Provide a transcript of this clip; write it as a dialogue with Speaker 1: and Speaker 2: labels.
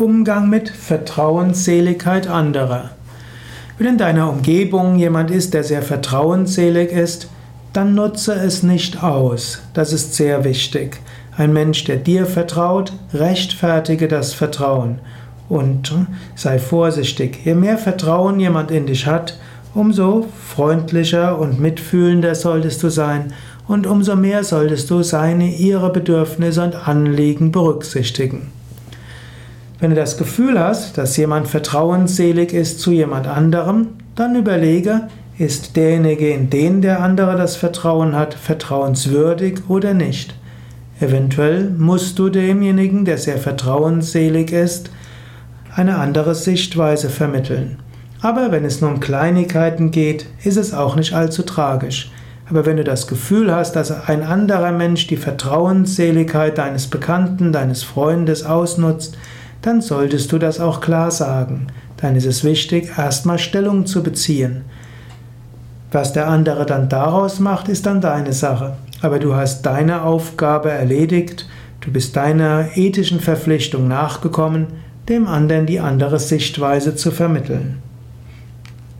Speaker 1: Umgang mit Vertrauensseligkeit anderer. Wenn in deiner Umgebung jemand ist, der sehr vertrauensselig ist, dann nutze es nicht aus. Das ist sehr wichtig. Ein Mensch, der dir vertraut, rechtfertige das Vertrauen und sei vorsichtig. Je mehr Vertrauen jemand in dich hat, umso freundlicher und mitfühlender solltest du sein und umso mehr solltest du seine, ihre Bedürfnisse und Anliegen berücksichtigen. Wenn du das Gefühl hast, dass jemand vertrauensselig ist zu jemand anderem, dann überlege, ist derjenige, in den der andere das Vertrauen hat, vertrauenswürdig oder nicht. Eventuell musst du demjenigen, der sehr vertrauensselig ist, eine andere Sichtweise vermitteln. Aber wenn es nur um Kleinigkeiten geht, ist es auch nicht allzu tragisch. Aber wenn du das Gefühl hast, dass ein anderer Mensch die Vertrauensseligkeit deines Bekannten, deines Freundes ausnutzt, dann solltest du das auch klar sagen. Dann ist es wichtig, erstmal Stellung zu beziehen. Was der andere dann daraus macht, ist dann deine Sache. Aber du hast deine Aufgabe erledigt, du bist deiner ethischen Verpflichtung nachgekommen, dem anderen die andere Sichtweise zu vermitteln.